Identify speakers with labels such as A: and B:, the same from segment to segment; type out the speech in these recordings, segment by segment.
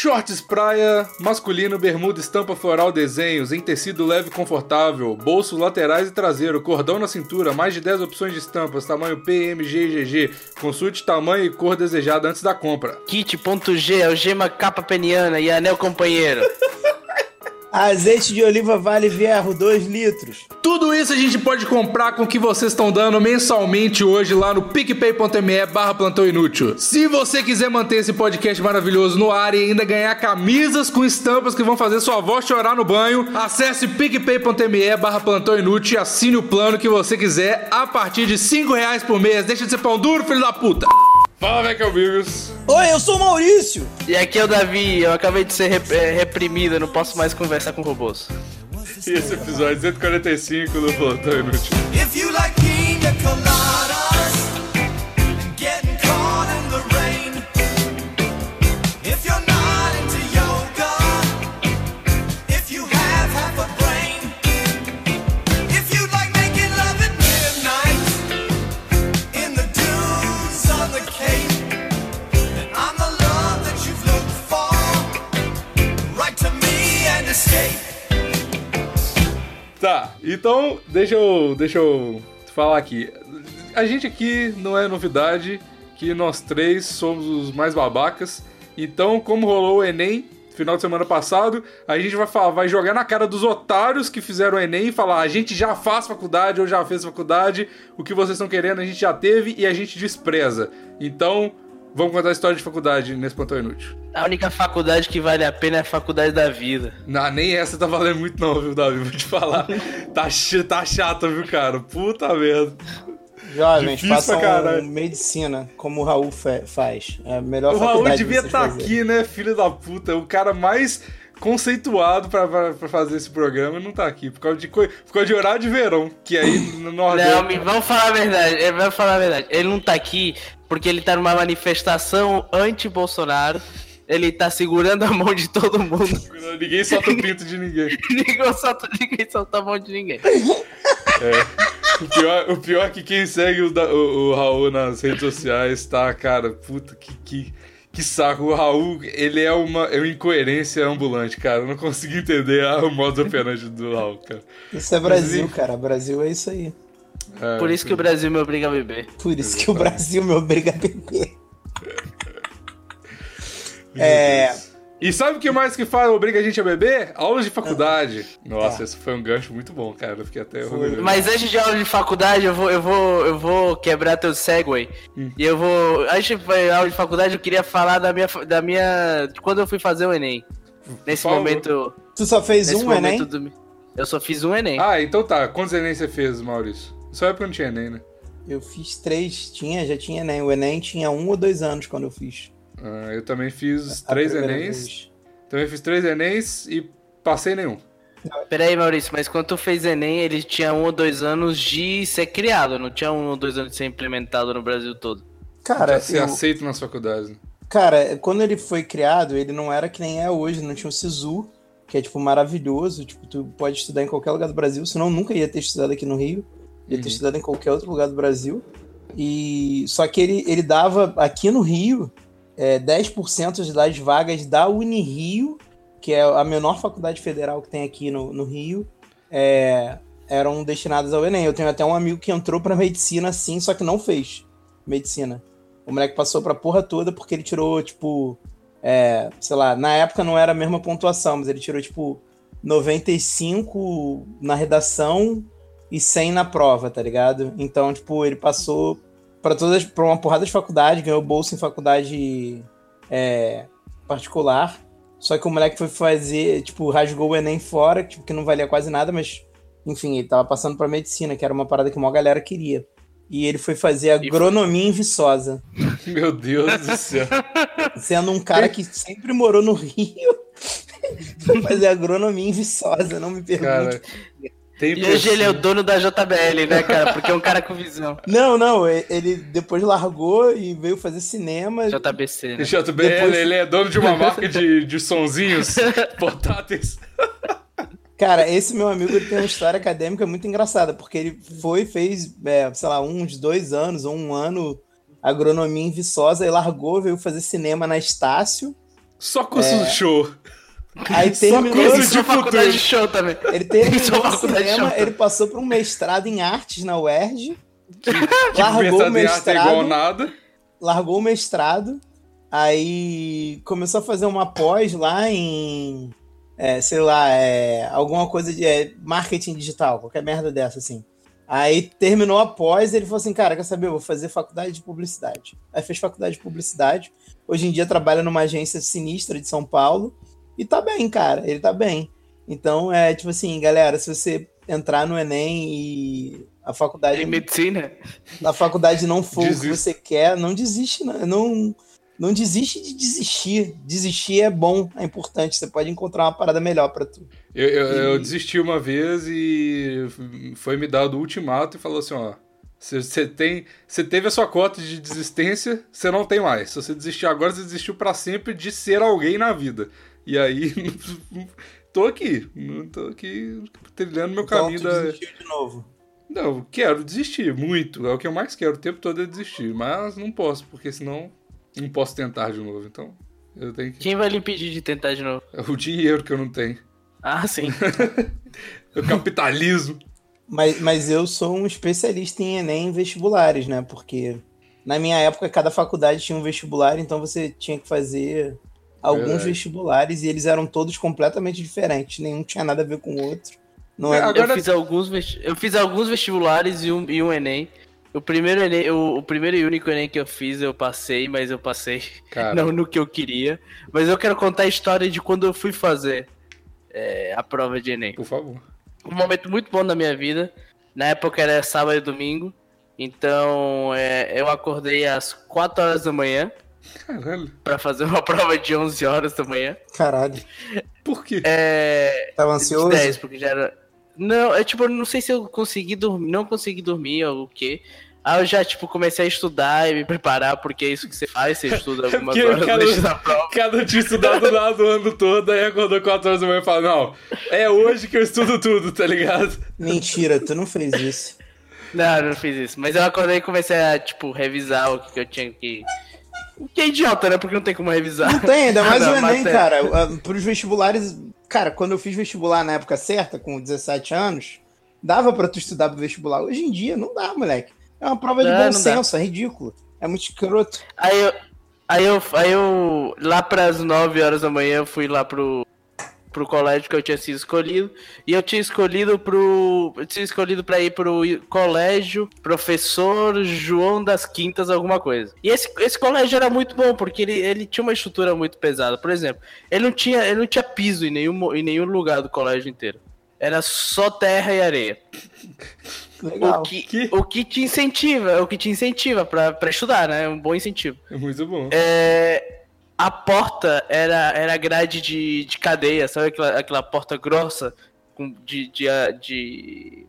A: Shorts praia, masculino, bermuda, estampa floral, desenhos, em tecido leve e confortável, bolsos laterais e traseiro, cordão na cintura, mais de 10 opções de estampas, tamanho P, M, G e GG. Consulte tamanho e cor desejada antes da compra.
B: Kit.g, algema capa peniana e anel companheiro.
C: Azeite de oliva Vale Vierro, 2 litros.
A: Tudo isso a gente pode comprar com o que vocês estão dando mensalmente hoje lá no picpay.me barra plantão inútil. Se você quiser manter esse podcast maravilhoso no ar e ainda ganhar camisas com estampas que vão fazer sua avó chorar no banho, acesse picpay.me barra plantão inútil e assine o plano que você quiser a partir de 5 reais por mês. Deixa de ser pão duro, filho da puta! Fala, Vecalbigos!
C: Oi, eu sou o Maurício!
B: E aqui é o Davi, eu acabei de ser rep é, reprimido, eu não posso mais conversar com robôs.
A: E esse episódio 145 do Plantão Inútil. Tá, então deixa eu, deixa eu falar aqui. A gente aqui não é novidade que nós três somos os mais babacas. Então, como rolou o Enem final de semana passado, a gente vai falar, vai jogar na cara dos otários que fizeram o Enem e falar: a gente já faz faculdade ou já fez faculdade, o que vocês estão querendo a gente já teve e a gente despreza. Então, Vamos contar a história de faculdade nesse plantão inútil.
B: A única faculdade que vale a pena é a faculdade da vida.
A: Não, nem essa tá valendo muito não, viu, Davi? Vou te falar. tá, ch tá chata, viu, cara? Puta merda.
C: Jovens, façam medicina, como o Raul faz. É a melhor
A: o
C: faculdade
A: Raul devia estar tá aqui, né, filho da puta? O cara mais conceituado pra, pra, pra, fazer esse programa e não tá aqui. Por causa, de, por causa de horário de verão, que aí no Nordeste...
B: Não, vamos falar a verdade. Vamos falar a verdade. Ele não tá aqui porque ele tá numa manifestação anti-Bolsonaro. Ele tá segurando a mão de todo mundo.
A: Ninguém solta o pinto de ninguém.
B: ninguém, solta, ninguém solta a mão de ninguém.
A: É. O pior, o pior é que quem segue o, o, o Raul nas redes sociais tá, cara, puta que, que, que saco. O Raul, ele é uma, é uma incoerência ambulante, cara. Eu não consigo entender a, o modo operante do Raul, cara.
C: Isso é Brasil, Mas, cara. Brasil é isso aí.
B: É, Por isso que o Brasil me obriga a beber.
C: Por isso que o Brasil me obriga a beber. é.
A: E sabe o que mais que fala, obriga a gente a beber? Aulas de faculdade. Nossa, é. esse foi um gancho muito bom, cara. Eu fiquei até orgulhoso.
B: Mas antes de aula de faculdade, eu vou, eu vou, eu vou quebrar teu segue. Hum. E eu vou. Antes de aula de faculdade, eu queria falar da minha. Da minha de quando eu fui fazer o Enem. Nesse momento.
C: Tu só fez um Enem? Do...
B: Eu só fiz um Enem.
A: Ah, então tá. Quantos Enem você fez, Maurício? Só época não tinha Enem, né?
C: Eu fiz três, tinha, já tinha Enem. O Enem tinha um ou dois anos quando eu fiz.
A: Ah, eu também fiz a três Enems. Vez. Também fiz três Enems e passei nenhum.
B: Peraí, Maurício, mas quando tu fez Enem, ele tinha um ou dois anos de ser criado, não tinha um ou dois anos de ser implementado no Brasil todo.
A: Cara, ser eu... aceito nas faculdades. Né?
C: Cara, quando ele foi criado, ele não era que nem é hoje, não tinha o SISU, que é, tipo, maravilhoso, tipo, tu pode estudar em qualquer lugar do Brasil, senão nunca ia ter estudado aqui no Rio. Ele uhum. ter estudado em qualquer outro lugar do Brasil. E só que ele, ele dava aqui no Rio é, 10% das vagas da Unirio, que é a menor faculdade federal que tem aqui no, no Rio, é, eram destinadas ao Enem. Eu tenho até um amigo que entrou para medicina assim, só que não fez medicina. O moleque passou pra porra toda porque ele tirou, tipo, é, sei lá, na época não era a mesma pontuação, mas ele tirou, tipo, 95 na redação e 100 na prova, tá ligado? Então, tipo, ele passou para todas para uma porrada de faculdade, ganhou bolsa em faculdade é, particular. Só que o moleque foi fazer, tipo, rasgou o Enem fora, tipo, que não valia quase nada, mas enfim, ele tava passando para medicina, que era uma parada que a maior galera queria. E ele foi fazer agronomia em Viçosa.
A: Meu Deus do céu.
C: Sendo um cara que sempre morou no Rio, foi fazer agronomia em Viçosa, não me pergunte. Cara,
B: tem e hoje ele é o dono da JBL, né, cara? Porque é um cara com visão.
C: Não, não, ele depois largou e veio fazer cinema.
B: JBC,
A: né? JBL, depois... ele é dono de uma marca de, de sonzinhos portáteis.
C: Cara, esse meu amigo ele tem uma história acadêmica muito engraçada, porque ele foi, fez, é, sei lá, uns dois anos ou um ano agronomia em Viçosa e largou, veio fazer cinema na Estácio
A: Só curso é... show.
C: Aí terminou
B: curso de faculdade de show também.
C: Ele terminou o cinema, ele passou por um mestrado em artes na UERJ. largou o mestrado. É igual
A: nada.
C: Largou o mestrado. Aí começou a fazer uma pós lá em, é, sei lá, é, alguma coisa de é, marketing digital, qualquer merda dessa, assim. Aí terminou a pós e ele falou assim, cara, quer saber, eu vou fazer faculdade de publicidade. Aí fez faculdade de publicidade. Hoje em dia trabalha numa agência sinistra de São Paulo. E tá bem, cara, ele tá bem. Então, é tipo assim, galera, se você entrar no Enem e a faculdade...
B: Em medicina?
C: A faculdade não for o que você quer, não desiste, não... não não desiste de desistir. Desistir é bom, é importante. Você pode encontrar uma parada melhor para tu.
A: Eu, eu, e... eu, desisti uma vez e foi me dado o ultimato e falou assim: ó. Você tem, você teve a sua cota de desistência, você não tem mais. Se você desistir agora, você desistiu para sempre de ser alguém na vida. E aí, tô aqui, tô aqui trilhando meu então, caminho da.
C: de novo.
A: Não, quero desistir muito. É o que eu mais quero o tempo todo é desistir, mas não posso, porque senão não posso tentar de novo, então eu tenho que...
B: Quem vai lhe impedir de tentar de novo?
A: É o dinheiro que eu não tenho.
B: Ah, sim.
A: o capitalismo.
C: Mas, mas eu sou um especialista em Enem vestibulares, né? Porque na minha época cada faculdade tinha um vestibular, então você tinha que fazer alguns Verdade. vestibulares e eles eram todos completamente diferentes, nenhum tinha nada a ver com o outro.
B: Não é, agora... eu, fiz alguns, eu fiz alguns vestibulares e um, e um Enem. O primeiro, Enem, o, o, primeiro e único Enem que eu fiz, eu passei, mas eu passei não no que eu queria. Mas eu quero contar a história de quando eu fui fazer é, a prova de Enem.
A: Por favor.
B: Um momento muito bom da minha vida. Na época era sábado e domingo. Então é, eu acordei às 4 horas da manhã.
A: Caralho.
B: Pra fazer uma prova de 11 horas da manhã.
C: Caralho.
A: Por quê?
B: É.
C: Tava ansioso?
B: 10, porque já era. Não, é tipo, não sei se eu consegui dormir, não consegui dormir ou o quê. Aí eu já, tipo, comecei a estudar e me preparar, porque é isso que você faz, você estuda é algumas horas cada, antes da prova.
A: Cada dia estudado lá do ano todo, aí acordou 4 horas da manhã e fala, não, é hoje que eu estudo tudo, tá ligado?
C: Mentira, tu não fez isso.
B: Não, não fiz isso. Mas eu acordei e comecei a, tipo, revisar o que eu tinha que... O que é idiota, né? Porque não tem como revisar.
C: Não tem, ainda mais o Enem, cara. Pros vestibulares, cara, quando eu fiz vestibular na época certa, com 17 anos, dava pra tu estudar pro vestibular. Hoje em dia, não dá, moleque. É uma prova de bom senso, é ridículo. É muito escroto.
B: Aí eu, aí eu, aí eu lá pras 9 horas da manhã, eu fui lá pro, pro colégio que eu tinha sido escolhido. E eu tinha escolhido pro. Eu tinha escolhido pra ir pro colégio Professor João das Quintas, alguma coisa. E esse, esse colégio era muito bom, porque ele, ele tinha uma estrutura muito pesada. Por exemplo, ele não tinha, ele não tinha piso em nenhum, em nenhum lugar do colégio inteiro. Era só terra e areia.
C: Legal.
B: O que, que, o que te incentiva, o que te incentiva pra, pra estudar, né? Um bom incentivo.
A: É muito bom.
B: É, a porta era, era grade de, de cadeia, sabe aquela, aquela porta grossa com, de, de, de,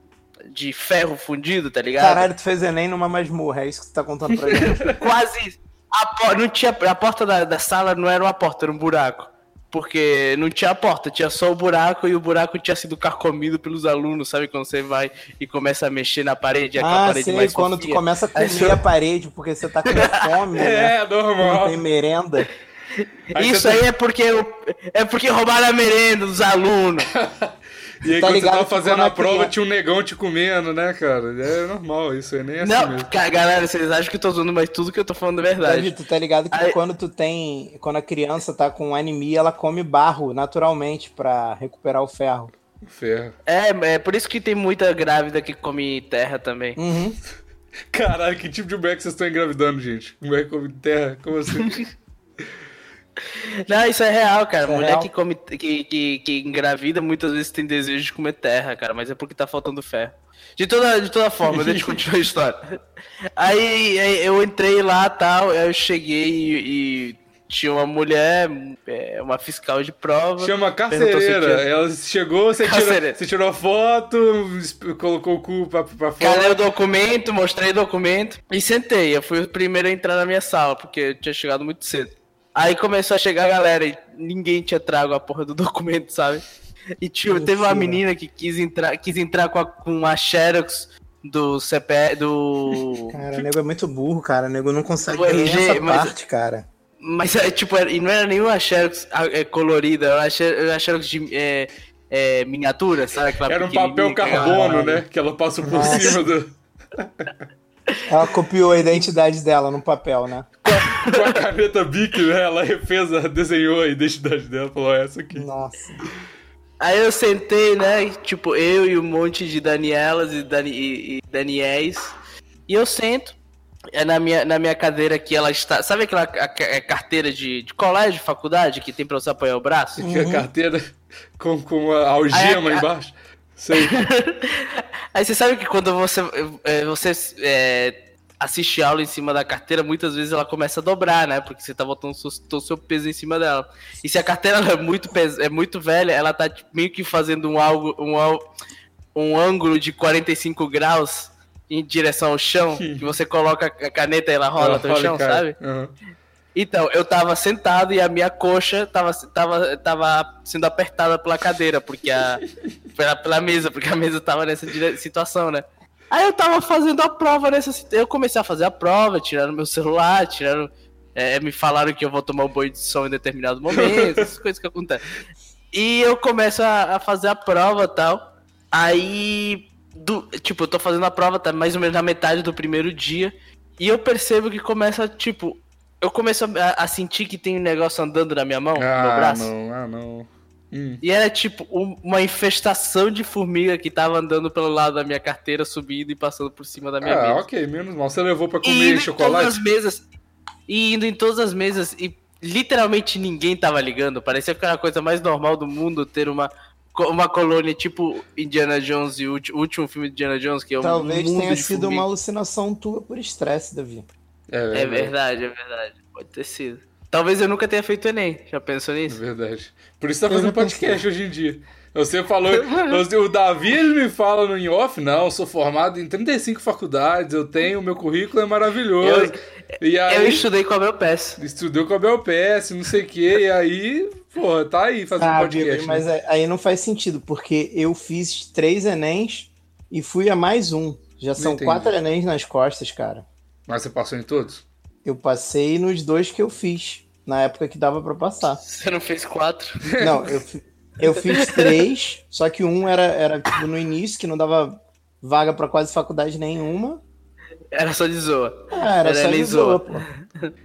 B: de ferro fundido, tá ligado?
C: Caralho, tu fez Enem numa masmorra, é isso que tu tá contando pra gente.
B: Quase a, não tinha, a porta da, da sala não era uma porta, era um buraco. Porque não tinha porta, tinha só o buraco e o buraco tinha sido carcomido pelos alunos, sabe? Quando você vai e começa a mexer na parede,
C: é
B: ah, parede
C: sei,
B: mais
C: quando tu começa a comer a parede porque você tá com fome,
A: é,
C: né?
A: É, normal.
C: Não tem merenda.
B: Aí Isso aí tá... é porque é porque roubaram a merenda dos alunos.
A: E aí, tá quando você tava fazendo a prova, criança... tinha um negão te comendo, né, cara? É normal isso, é nem assim
B: Não,
A: mesmo.
B: Cara, galera, vocês acham que eu tô zoando, mas tudo que eu tô falando é verdade.
C: David, tu tá ligado que aí... quando tu tem. Quando a criança tá com anemia, ela come barro naturalmente pra recuperar o ferro.
A: Ferro.
B: É, é por isso que tem muita grávida que come terra também.
C: Uhum.
A: Caralho, que tipo de mulher que vocês estão engravidando, gente? Mulher que come terra? Como assim?
B: Não, isso é real, cara. Isso Mulher é real. Que, come, que, que, que engravida muitas vezes tem desejo de comer terra, cara, mas é porque tá faltando fé. De toda, de toda forma, deixa eu continuar a história. Aí, aí eu entrei lá tal, aí eu cheguei e, e tinha uma mulher, é, uma fiscal de prova.
A: Chama carcereira. Tinha... Ela chegou, você tirou, você tirou foto, colocou o cu pra, pra fora.
B: Cadê o documento? Mostrei o documento e sentei. Eu fui o primeiro a entrar na minha sala, porque eu tinha chegado muito cedo. Aí começou a chegar a galera e ninguém tinha trago a porra do documento, sabe? E tio, teve uma menina que quis entrar, quis entrar com a, com a Xerox do CPE, do...
C: Cara, o nego é muito burro, cara. O nego não consegue ler essa mas... parte, cara.
B: Mas, é, tipo, era- e não era nenhuma Xerox é, colorida, era uma Xerox de é, é, miniatura, sabe? Aquela
A: Era um papel carbono, né? Que ela passa por
C: Nossa.
A: cima do.
C: Ela copiou a identidade dela no papel, né?
A: Com a caneta Bic, né? Ela refez, a- desenhou a identidade dela. Falou, "É essa aqui.
C: Nossa.
B: Aí eu sentei, né? Tipo, eu e um monte de Danielas e, Dani, e, e Daniels. E eu sento. É na minha, na minha cadeira que ela está. Sabe aquela a- a- é carteira de, de colégio, faculdade, que tem pra você apoiar o braço?
A: Que a carteira com, com a algema
B: Aí a-
A: embaixo. Sei.
B: Aí você sabe que quando você, é, você é, assiste aula em cima da carteira, muitas vezes ela começa a dobrar, né? Porque você tá botando o seu, peso em cima dela. E se a carteira é muito, pes- é muito velha, ela tá tipo, meio que fazendo um, algo, um, um ângulo de 45 graus em direção ao chão, que você coloca a caneta e ela rola
A: Ela
B: até o
A: rola e
B: chão,
A: cai.
B: sabe?
A: Aham.
B: Então, eu tava sentado e a minha coxa tava, tava, tava sendo apertada pela cadeira, porque a. pela, pela mesa, porque a mesa tava nessa situação, né? Aí eu tava fazendo a prova nessa. Eu comecei a fazer a prova, tiraram meu celular, tiraram. é, me falaram que eu vou tomar um banho de som em determinado momento, essas coisas que acontecem. E eu começo a, a fazer a prova tal. Aí. do- tipo, eu tô fazendo a prova, tá mais ou menos na metade do primeiro dia. E eu percebo que começa, tipo. Eu começo a, a sentir que tem um negócio andando na minha mão, no meu
A: Ah,
B: braço.
A: não, ah, não. Hum.
B: E era tipo um- uma infestação de formiga que tava andando pelo lado da minha carteira, subindo e passando por cima da minha
A: Ah,
B: mesa.
A: ok, menos mal. Você levou pra
B: E
A: comer
B: indo em todas
A: chocolate?
B: as mesas. E indo em todas as mesas e literalmente ninguém tava ligando. Parecia que era a coisa mais normal do mundo ter uma, uma colônia tipo Indiana Jones e o último filme de Indiana Jones, que é um
C: Talvez
B: mundo
C: tenha
B: de
C: sido uma alucinação tua por estresse, Davi.
B: É verdade, é verdade. Pode ter sido. Talvez eu nunca tenha feito Enem. Já pensou
A: É
B: nisso?
A: verdade. Por isso tá
C: Eu
A: fazendo podcast hoje em dia. Você falou. você- o Davi ele me fala no in-off, não, eu sou formado em 35 faculdades, eu tenho, meu currículo é maravilhoso. e aí.
B: Eu estudei com a meu pés.
A: Estudou com a BelPS, não sei o que, e aí, porra, tá aí fazendo
C: Ah,
A: podcast.
C: Bigos, mas
A: né?
C: aí- aí não faz sentido, porque eu fiz três Enems e fui a mais um. Já são
A: entendi.
C: quatro Enems nas costas, cara.
A: Mas você passou em todos?
C: Eu passei nos dois que eu fiz, na época que dava pra passar.
B: Você não fez quatro?
C: Não, eu, eu fiz três, só que um era, era tipo, no início, que não dava vaga pra quase faculdade nenhuma.
B: Era só de zoa.
C: Ah, era,
B: Era
C: só
B: nem
C: de zoa,
B: zoa.
C: pô.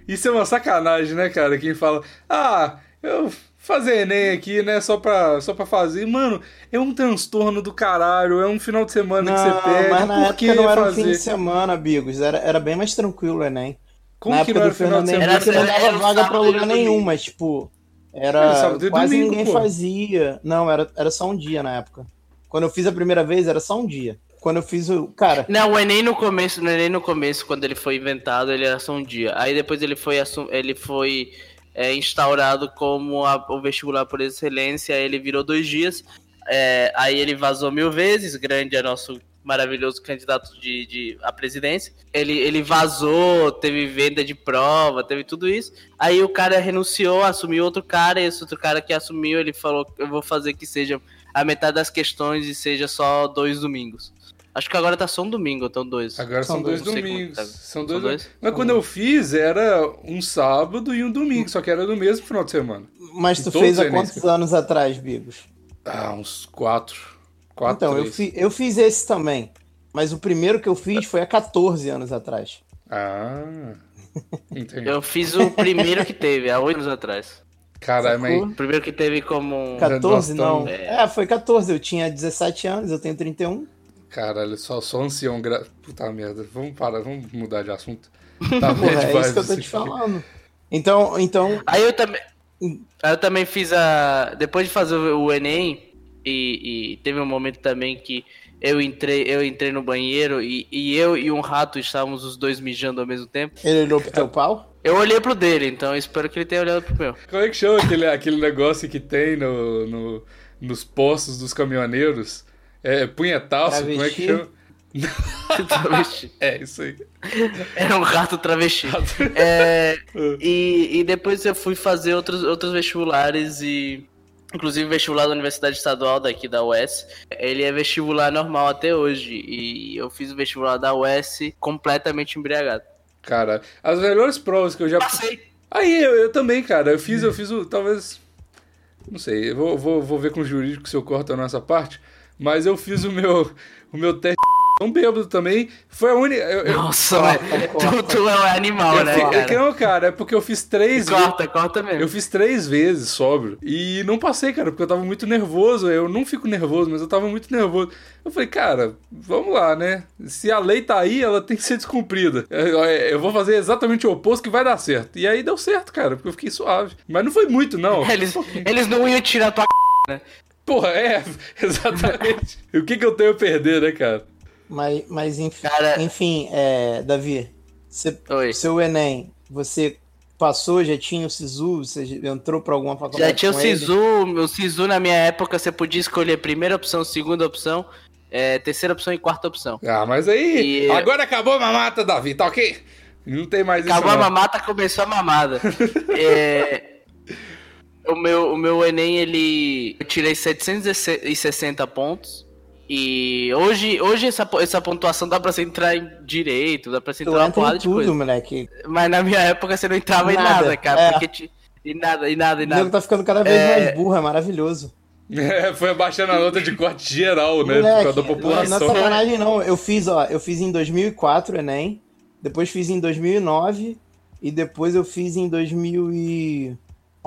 A: Isso é uma sacanagem, né, cara? Quem fala, ah, eu fazer Enem aqui, né, só pra, só pra fazer. Mano, é um transtorno do caralho, é um final de semana que
C: Não,
A: você perde.
C: mas na
A: Por
C: época
A: que
C: não era um
A: fazer?
C: fim de semana, Bigos. Era, era bem mais tranquilo o Enem.
A: Como
C: na
A: que
C: época
A: não era
C: do
A: final de
C: Fernando
A: semana?
C: Henrique não
B: Era-
C: dava
B: era um
C: vaga pra lugar nenhum, mas tipo,
A: Era
C: era quase
A: domingo,
C: ninguém
A: pô.
C: fazia. Não, era, era só um dia na época. Quando eu fiz a primeira vez, era só um dia. Quando eu fiz o. Cara,
B: Não, o Enem no começo, no Enem no começo, quando ele foi inventado, ele era só um dia. Aí depois ele foi, assum- ele foi é, instaurado como a- o vestibular por excelência, ele virou dois dias. É, aí ele vazou mil vezes, grande é nosso maravilhoso candidato de, de a presidência. Ele, ele vazou, teve venda de prova, teve tudo isso. Aí o cara renunciou, assumiu outro cara, e esse outro cara que assumiu, ele falou: Eu vou fazer que seja a metade das questões e seja só dois domingos. Acho que agora tá só um domingo, então dois.
A: Agora são,
C: São
A: dois,
B: dois,
A: domingos.
B: tá.
A: São
B: São
A: dois,
B: dois?
A: Mas quando eu fiz, era um sábado e um domingo, só que era no mesmo final de semana.
C: mas
A: E
C: tu fez há quantos
A: que-
C: anos atrás, Bigos?
A: Ah, uns quatro. Quatro,
C: então, eu, fi, eu fiz esse também. Mas o primeiro que eu fiz foi há 14 anos atrás.
A: Ah, entendi.
B: Eu fiz o primeiro que teve, há oito anos atrás.
A: Caralho, mas...
B: O primeiro que teve como. um-
C: 14
A: nós
C: não.
A: tamo-
C: É, foi 14. Eu tinha 17 anos, eu tenho 31.
A: Caralho, só, só ancião. Gra... Puta merda, vamos parar, vamos mudar de assunto. Tá bom
C: é
A: demais
C: isso que eu tô te falando. Então, então
B: Aí eu também. Aí eu também fiz a. Depois de fazer o Enem, e, e teve um momento também que eu entrei, eu entrei no banheiro e, e eu e um rato estávamos os dois mijando ao mesmo tempo.
C: ele olhou pro teu pau?
B: Eu olhei pro dele, então eu espero que ele tenha olhado pro meu.
A: Como é que chama aquele, aquele negócio que tem no, no- nos postos dos caminhoneiros? É punhetaço, como é que
C: Travesti?
A: chama?
B: Travesti.
A: É, isso aí.
B: Era um rato travesti. É, e, e depois eu fui fazer outros, outros vestibulares e. Inclusive vestibular da Universidade Estadual daqui da UES. Ele é vestibular normal até hoje. E eu fiz o vestibular da UES completamente embriagado.
A: Cara, as melhores provas que eu já.
B: Passei.
A: Aí, eu, eu também, cara, eu fiz, eu fiz o, talvez, não sei, eu vou, vou, vou ver com o jurídico se eu corto a nossa parte, mas eu fiz o meu, o meu teste tão bêbado também. Foi a única. eu- eu-
B: Nossa, mas tu, tu é um animal,
A: eu
B: né, cara?
A: Não, cara, é porque eu fiz três vezes.
B: Corta, corta mesmo.
A: Eu fiz três vezes sóbrio. E não passei, cara, porque eu tava muito nervoso. Eu não fico nervoso, mas eu tava muito nervoso. Eu falei, cara, vamos lá, né? Se a lei tá aí, ela tem que ser descumprida. Eu, eu vou fazer exatamente o oposto que vai dar certo. E aí deu certo, cara, porque eu fiquei suave. Mas não foi muito, não.
B: Eles, eles não iam tirar tua
A: Porra, é, exatamente. E o que, que eu tenho a perder, né, cara?
C: Mas, mas enfim,
B: Cara-
C: enfim é, Davi, você,
B: Oi.
C: seu Enem, você passou, já tinha o SISU, você entrou pra alguma faculdade
B: Já tinha o? Sisu, o Sisu na minha época você podia escolher primeira opção, segunda opção, é, terceira opção e quarta opção.
A: Ah, mas aí.
B: E-
A: Agora acabou a mamata, Davi, tá ok? Não tem mais
B: Acabou
A: isso.
B: a
A: não.
B: mamata, começou a mamada. É, o, meu, o meu Enem, ele. Eu tirei 760 pontos. E hoje, hoje essa, essa pontuação dá pra você entrar em direito, dá pra você entrar
C: entra
B: porrada
C: em
B: de coisa.
C: tudo, moleque.
B: Mas na minha época você não entrava em
C: Nada,
B: nada, cara.
C: é.
B: Porque ti- E nada, e nada, e
C: O
B: nada.
C: tá ficando cada vez
B: É.
C: mais burro, é maravilhoso.
A: É, foi abaixando a nota de corte geral, né? por
C: Moleque,
A: causa da
C: não, não é
A: população.
C: sacanagem não. Eu fiz, ó, eu fiz em 2004 Enem, depois fiz em 2009 e depois eu fiz em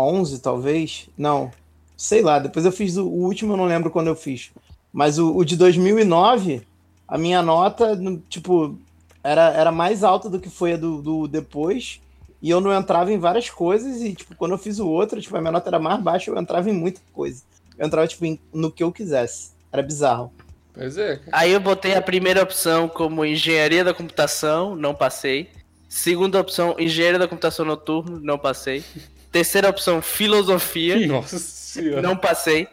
C: 2011, talvez. Não, sei lá. Depois eu fiz o, o último, eu não lembro quando eu fiz. Mas o, o de 2009, a minha nota, no- tipo, era, era mais alta do que foi a do, do depois. E eu não entrava em várias coisas e, tipo, quando eu fiz o outro, tipo, a minha nota era mais baixa, eu entrava em muita coisa. Eu entrava, tipo, em- no que eu quisesse. Era bizarro.
A: Pois é, cara.
B: Aí eu botei a primeira opção como engenharia da computação, não passei. Segunda opção, engenharia da computação noturno, não passei. Terceira opção, filosofia,
A: Nossa senhora.
B: não passei.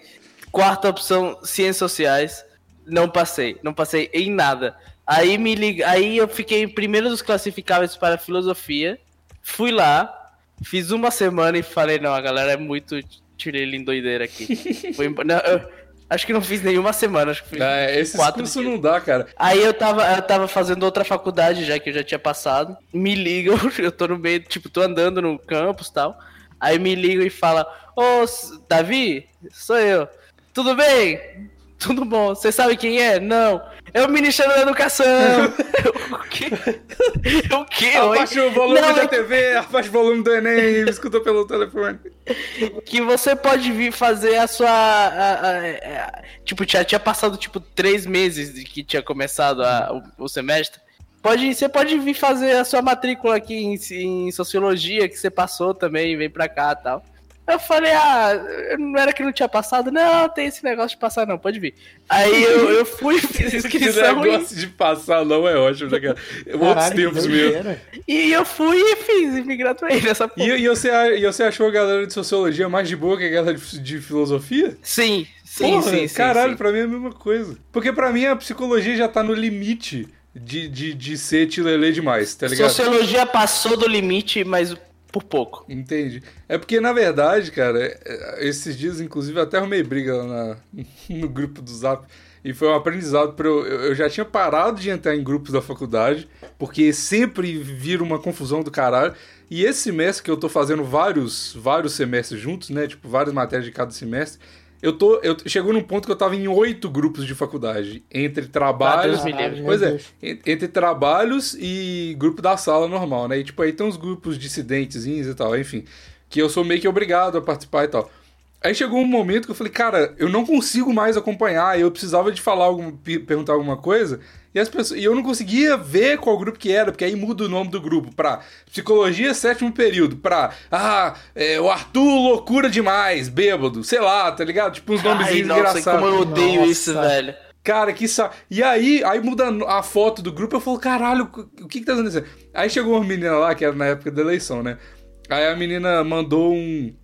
B: Quarta opção, ciências sociais, não passei. Não passei em nada. Aí me liga, aí eu fiquei em primeiro dos classificáveis para filosofia. Fui lá, fiz uma semana e falei, não, a galera é muito tirei ele em doideira aqui. Embo- não, eu acho que não fiz nenhuma semana, acho que fiz
A: esses
B: quatro dias.
A: não dá, cara.
B: Aí eu tava, eu tava fazendo outra faculdade já que eu já tinha passado. Me ligam, eu tô no meio, tipo, tô andando no campus e tal. Aí me ligam e fala: Ô, Davi, sou eu. Tudo bem? Tudo bom. Você sabe quem é? Não. É o Ministério da Educação. o quê? O quê?
A: Abaixa o volume
B: Não,
A: da
B: é
A: TV, abaixa o volume do Enem, me escuta pelo telefone.
B: que você pode vir fazer a sua. a- a- a- tipo, já tinha passado tipo três meses de que tinha começado a- o, o semestre. Pode, você pode vir fazer a sua matrícula aqui em, em sociologia, que você passou também, vem pra cá e tal. Eu falei, ah, não era que não tinha passado? Não, tem esse negócio de passar, não, pode vir. Aí eu, eu fui, fiz
A: Esse
B: inscrição e,
A: negócio de passar não é ótimo, né, cara? Outros tempos mesmo.
B: e eu fui e fiz, e me graduei nessa porra.
A: E, e você, e você achou a galera de sociologia mais de boa que a galera de, de filosofia?
B: Sim, sim,
A: Porra,
B: sim, sim.
A: Caralho,
B: sim.
A: pra mim é a mesma coisa. Porque pra mim a psicologia já tá no limite de, de, de ser tilelê demais, tá ligado?
B: Sociologia passou do limite, mas por pouco.
A: Entendi. É porque, na verdade, cara, é- esses dias, inclusive, eu até arrumei briga lá na- no grupo do Zap. E foi um aprendizado para eu. Eu já tinha parado de entrar em grupos da faculdade, porque sempre vira uma confusão do caralho. E esse semestre que eu tô fazendo vários, vários semestres juntos, né? Tipo, várias matérias de cada semestre. Eu tô. Eu, chegou num ponto que eu tava em oito grupos de faculdade. Entre trabalhos.
B: Ah,
A: Pois é, entre trabalhos e grupo da sala normal, né? E tipo, aí tem uns grupos dissidentezinhos e tal, enfim. Que eu sou meio que obrigado a participar e tal. Aí chegou um momento que eu falei, cara, eu não consigo mais acompanhar. Eu precisava de falar algum, pe- perguntar alguma coisa. E, as pessoas, e eu não conseguia ver qual grupo que era, porque aí muda o nome do grupo pra Psicologia Sétimo Período, pra Ah, é, o Arthur Loucura Demais, bêbado, sei lá, tá ligado? Tipo uns
B: Ai,
A: nomezinhos
B: nossa,
A: engraçados.
B: como eu odeio
C: Nossa.
B: isso, velho.
A: Cara, que sa... E aí, aí muda a foto do grupo, eu falo, caralho, o que que tá acontecendo? Aí chegou uma menina lá, que era na época da eleição, né? Aí a menina mandou um...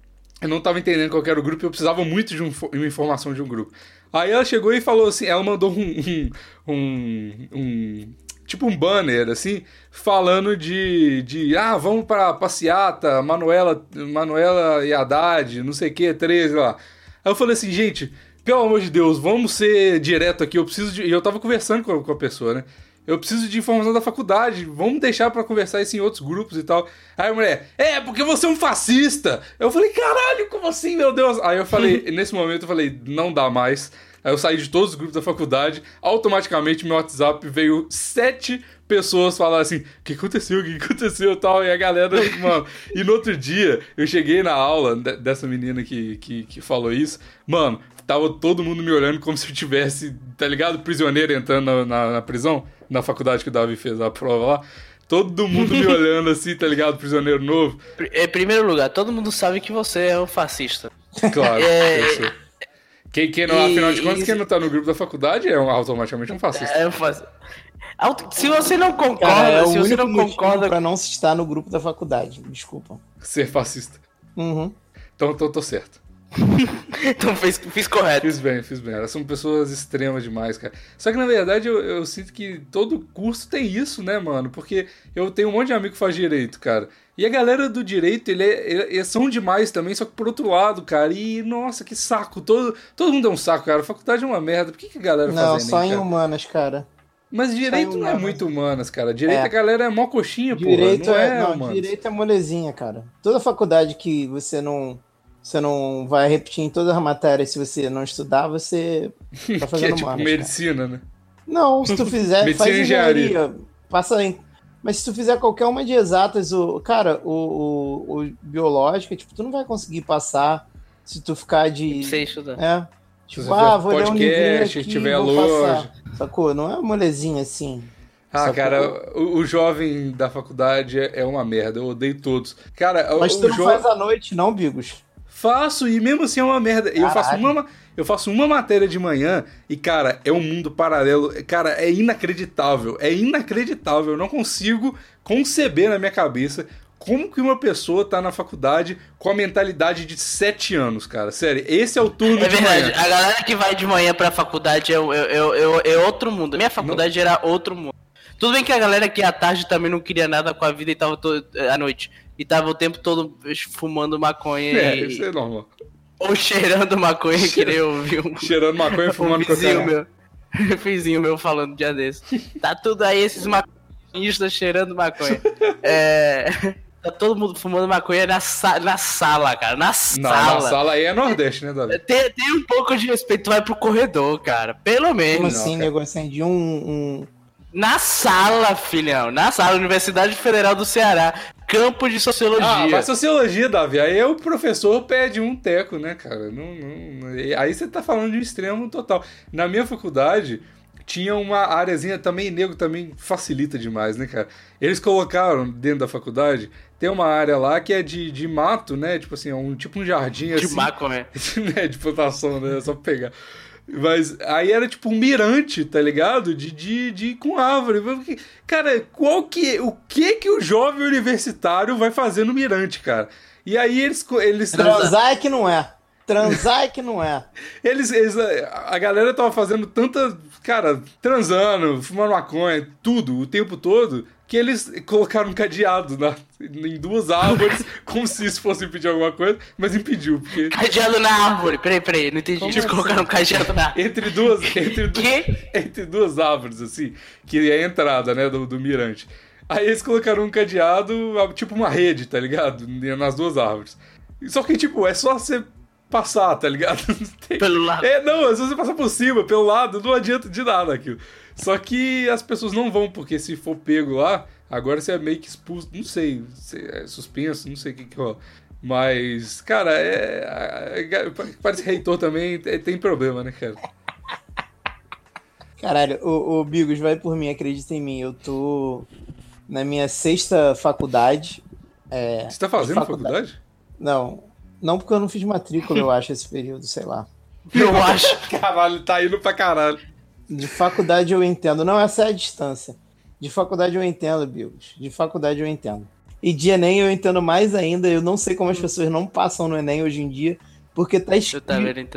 A: Eu não tava entendendo qual era o grupo, eu precisava muito de um uma informação de um grupo. Aí ela chegou e falou assim, ela mandou um... um, um, um- tipo um banner, assim, falando de... de ah, vamos pra passeata, Manuela, Manuela e Haddad, não sei o que, 13 lá. Aí eu falei assim, gente, pelo amor de Deus, vamos ser direto aqui, eu preciso de... E eu tava conversando com a, com a pessoa, né? Eu preciso de informação da faculdade. Vamos deixar para conversar isso em outros grupos e tal. Aí a mulher, é, porque você é um fascista. Eu falei, caralho, como assim, meu Deus? Aí eu falei, nesse momento eu falei, não dá mais. Aí eu saí de todos os grupos da faculdade. Automaticamente meu WhatsApp veio sete pessoas falar assim: o que aconteceu? O que aconteceu? Tal, e a galera, mano. E no outro dia, eu cheguei na aula dessa menina que, que, que falou isso, mano. Tava todo mundo me olhando como se eu tivesse, tá ligado? Prisioneiro entrando na, na, na prisão, na faculdade que o Davi fez a prova lá. Todo mundo me olhando assim, tá ligado? Prisioneiro novo.
B: Em primeiro lugar, todo mundo sabe que você é um fascista.
A: Claro, é... eu sou. Quem, quem não, e, afinal de contas, e... quem não tá no grupo da faculdade é um, automaticamente um fascista.
B: É um fascista. Se você não concorda, Cara, é se você não concorda.
C: Pra não estar no grupo da faculdade, desculpa.
A: Ser fascista.
C: Uhum.
A: Então, tô, tô certo.
B: então fiz, fiz correto.
A: Fiz bem, fiz bem. Elas são pessoas extremas demais, cara. Só que na verdade eu, eu sinto que todo curso tem isso, né, mano? Porque eu tenho um monte de amigo que faz direito, cara. E a galera do direito, ele é, eles são demais também, só que por outro lado, cara. E nossa, que saco. Todo, todo mundo é um saco, cara. A faculdade é uma merda. Por que, que a galera faz
C: Não, só em humanas, cara.
A: Mas direito não é muito humanas, cara. Direito é. a galera é mó coxinha, direito porra. Não é, é não,
C: direito é molezinha, cara. Toda faculdade que você não você não vai repetir em todas as matérias se você não estudar, você tá fazendo
A: que é, tipo humanas, medicina, cara. né?
C: Não, se tu fizer, faz engenharia. engenharia. Passa em mas se tu fizer qualquer uma de exatas, o cara, o, o, o biológica, tipo, tu não vai conseguir passar se tu ficar de.
B: Sem estudar.
C: É. Tipo, ah, vou ler um livrinho aqui,
A: tiver longe.
C: Sacou? Não é molezinha assim.
A: Ah, sacou? cara, o, o, jovem da faculdade é, é uma merda. Eu odeio todos. Cara,
C: Mas
A: o,
C: tu não jo... faz à noite, não, Bigos?
A: Faço, e mesmo assim é uma merda. Eu faço uma, eu faço uma matéria de manhã e, cara, é um mundo paralelo. Cara, é inacreditável. É inacreditável. Eu não consigo conceber na minha cabeça como que uma pessoa tá na faculdade com a mentalidade de 7 anos, cara. Sério, esse é o turno é de verdade. manhã.
B: A galera que vai de manhã pra faculdade é, é, é, é outro mundo. Minha faculdade não. era outro mundo. Tudo bem que a galera que à tarde também não queria nada com a vida e tava todo, à noite. E tava o tempo todo fumando maconha.
A: É,
B: e...
A: isso é normal.
B: Ou cheirando maconha, Cheira... que nem eu vi um.
A: Cheirando maconha e fumando um vizinho
B: meu. vizinho meu falando um dia desse. Tá tudo aí, esses maconhistas cheirando maconha. É. Tá todo mundo fumando maconha na, sa na sala, cara. Na sala. Não,
A: na sala aí é Nordeste, né, Davi?
B: Tem, tem um pouco de respeito, vai pro corredor, cara. Pelo menos. Como
C: assim, nego? Acendi um, um,
B: na sala, filhão. Na sala, Universidade Federal do Ceará. Campo de Sociologia. Ah,
A: mas Sociologia, Davi. Aí o professor pede um teco, né, cara? Não, não, aí você tá falando de um extremo total. Na minha faculdade, tinha uma areazinha também, nego também facilita demais, né, cara? Eles colocaram dentro da faculdade, tem uma área lá que é de, de mato, né? Tipo assim, um tipo um jardim
B: de
A: assim.
B: De maco, né?
A: né? De plantação, né? Só pegar. Mas aí era tipo um mirante, tá ligado? De, de, de com árvore. Cara, qual que. O que que o jovem universitário vai fazer no mirante, cara? E aí eles. eles
C: Transar é que não é. Transar é que não é.
A: Eles, eles, A galera tava fazendo tanta. Cara, transando, fumando maconha, tudo, o tempo todo, que eles colocaram um cadeado na, em duas árvores, como se isso fosse impedir alguma coisa, mas impediu. Porque...
B: Cadeado na árvore, peraí, peraí, não entendi. Como tipo, colocaram um cadeado na árvore.
A: Entre duas, entre, du... entre duas árvores, assim, que é a entrada, né, do, do mirante. Aí eles colocaram um cadeado, tipo uma rede, tá ligado? Nas duas árvores. Só que, tipo, é só você passar, tá ligado?
B: Tem... Pelo lado.
A: É, não, é só você passar por cima, pelo lado, não adianta de nada aquilo. Só que as pessoas não vão, porque se for pego lá, agora você é meio que expulso, não sei, é suspenso, não sei o que que rola. Mas, cara, é, é, parece reitor também é, tem problema, né, cara?
C: Caralho, o, o Bigos, vai por mim, acredita em mim. Eu tô na minha sexta faculdade. É,
A: Você tá fazendo faculdade? faculdade?
C: Não, não porque eu não fiz matrícula, eu acho, esse período, sei lá.
B: Eu acho.
A: Caralho, tá indo pra caralho.
C: De faculdade eu entendo. Não, essa é a distância. De faculdade eu entendo, Bigos. De faculdade eu entendo. E de Enem eu entendo mais ainda. Eu não sei como as pessoas não passam no Enem hoje em dia. Porque tá escrito.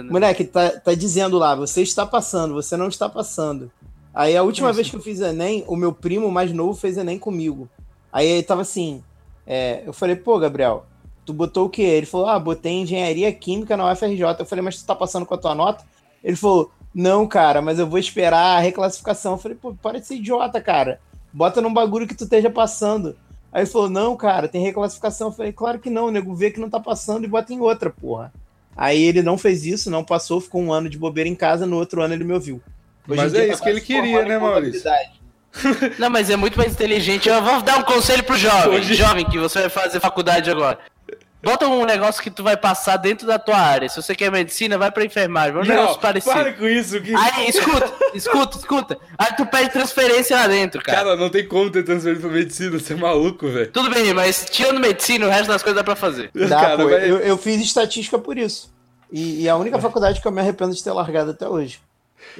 C: Moleque, tá, tá dizendo lá, você está passando, você não está passando. Aí a última Nossa. vez que eu fiz Enem, o meu primo mais novo fez Enem comigo. Aí ele tava assim. É, eu falei, pô, Gabriel, tu botou o quê? Ele falou, ah, botei engenharia química na UFRJ. Eu falei, mas tu tá passando com a tua nota? Ele falou, não, cara, mas eu vou esperar a reclassificação. Eu falei, pô, para de ser idiota, cara. Bota num bagulho que tu esteja passando. Aí ele falou, não, cara, tem reclassificação. Eu falei, claro que não, o nego vê que não tá passando e bota em outra, porra. Aí ele não fez isso, não passou, ficou um ano de bobeira em casa, no outro ano ele me ouviu.
A: Hoje mas é tá isso que ele queria, né, Maurício?
B: Não, mas é muito mais inteligente. Eu vou dar um conselho pro jovem, Hoje... jovem que você vai fazer faculdade agora. Bota um negócio que tu vai passar dentro da tua área. Se você quer medicina, vai pra enfermagem. Um não, negócio parecido.
A: Para com isso. Que...
B: Aí, escuta, escuta, escuta. Aí tu pede transferência lá dentro, cara.
A: Cara, não tem como ter transferência pra medicina, você é maluco, velho.
B: Tudo bem, mas tirando medicina, o resto das coisas dá pra fazer.
C: Dá, cara, pô, vai... eu, eu, fiz estatística por isso. E, e a única faculdade que eu me arrependo de ter largado até hoje.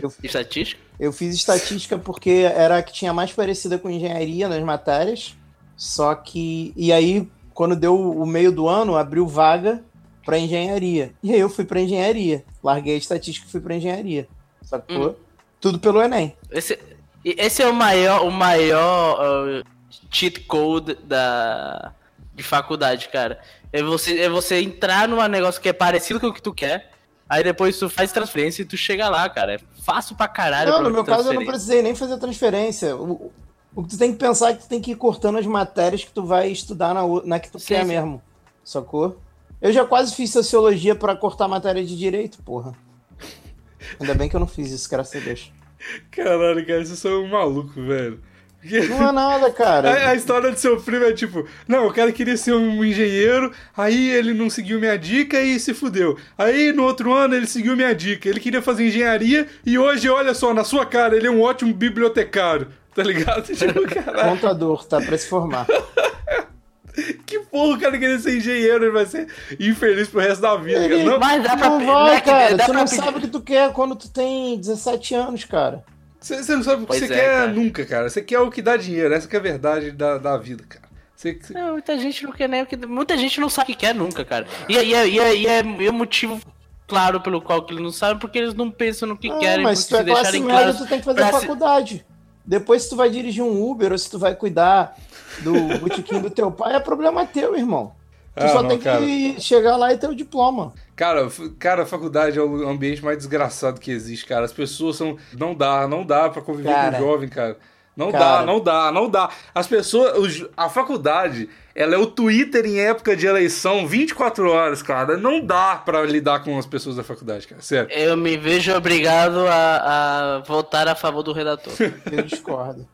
B: Eu, estatística?
C: Eu fiz estatística porque era a que tinha mais parecida com engenharia nas matérias. Só que. E aí, quando deu o meio do ano, abriu vaga para engenharia. E aí eu fui para engenharia. Larguei a estatística e fui para engenharia. Sacou? Hum. Tudo pelo Enem.
B: Esse, esse é o maior, o maior uh, cheat code da, de faculdade, cara. É você, é você entrar num negócio que é parecido com o que tu quer Aí depois tu faz transferência e tu chega lá, cara. É fácil pra caralho.
C: Não, no meu caso eu não precisei nem fazer transferência. O, o que tu tem que pensar é que tu tem que ir cortando as matérias que tu vai estudar na, na que tu sim, quer sim. mesmo. Sacou? Eu já quase fiz sociologia para cortar matéria de direito, porra. Ainda bem que eu não fiz isso, graças a Deus.
A: Caralho, cara, vocês são um maluco, velho.
C: Não é nada, cara.
A: A, a, história do seu primo é tipo, não, o cara queria ser um engenheiro, aí ele não seguiu minha dica e se fudeu. Aí no outro ano ele seguiu minha dica, ele queria fazer engenharia e hoje, olha só, na sua cara, ele é um ótimo bibliotecário, tá ligado?
C: Tipo, Contador, tá pra se formar.
A: Que porra o cara queria ser engenheiro, ele vai ser infeliz pro resto da vida. Ele,
C: não, mas dá pra, não vai, cara. Dá tu não sabe o que tu quer quando tu tem 17 anos, cara.
A: Você não sabe o que você é, quer cara. nunca, cara. Você quer o que dá dinheiro. Essa que é a verdade da, da vida, cara. Cê,
B: cê... Não, muita gente não quer nem o que. Muita gente não sabe o que quer nunca, cara. E, e, e, e é, é, é motivo claro pelo qual que eles não sabem, porque eles não pensam no que ah, querem.
C: Mas se tu é classe média, claro tu tem que fazer faculdade. Depois, se tu vai dirigir um Uber ou se tu vai cuidar do botequim do teu pai, é problema teu, irmão. Tu ah, só não, tem cara. que chegar lá e ter o diploma.
A: Cara, cara, a faculdade é o ambiente mais desgraçado que existe, cara. As pessoas são. Não dá, não dá pra conviver cara, com um jovem, cara. Não cara. dá, não dá, não dá. As pessoas. A faculdade, ela é o Twitter em época de eleição 24 horas, cara. Não dá pra lidar com as pessoas da faculdade, cara. Sério.
B: Eu me vejo obrigado a, a votar a favor do redator.
C: Eu discordo.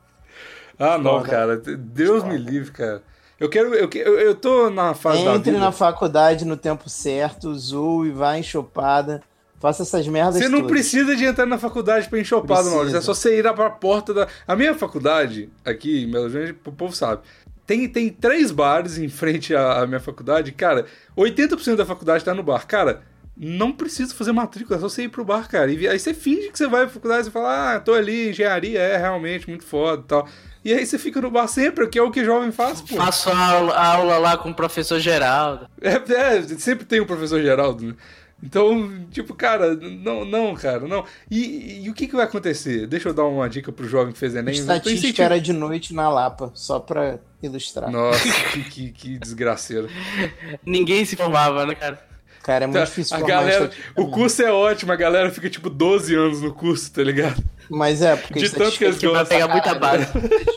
A: ah, não, cara. Deus discordo. me livre, cara. Eu quero. Eu, eu, eu tô na fase
C: Entre da Entre na faculdade no tempo certo, zoe, vai enxopada. Faça essas merdas
A: Você não todas. precisa de entrar na faculdade pra enxopada, Maurício. É só você ir pra porta da. A minha faculdade, aqui em Belo Horizonte, o povo sabe. Tem, tem três bares em frente à, à minha faculdade. Cara, 80% da faculdade tá no bar. Cara, não precisa fazer matrícula, é só você ir pro bar, cara. E aí você finge que você vai pra faculdade e fala, ah, tô ali, engenharia, é realmente muito foda e tal. E aí você fica no bar sempre, que é o que jovem faz, pô.
B: Faço aula, aula lá com o professor Geraldo.
A: É, é, sempre tem o professor Geraldo, né? Então, tipo, cara, não, não, cara, não. E, e, o que, que vai acontecer? Deixa eu dar uma dica pro jovem que fez Enem.
C: Estatística era de noite na Lapa, só pra ilustrar.
A: Nossa, que, que, que desgraceiro.
B: Ninguém se formava, né, cara?
C: Cara, é muito tá, difícil
A: a galera, O curso é ótimo, a galera fica tipo 12 anos no curso, tá ligado?
C: Mas é, porque
A: de tanto que eles
B: gostam. Vai pegar muita base.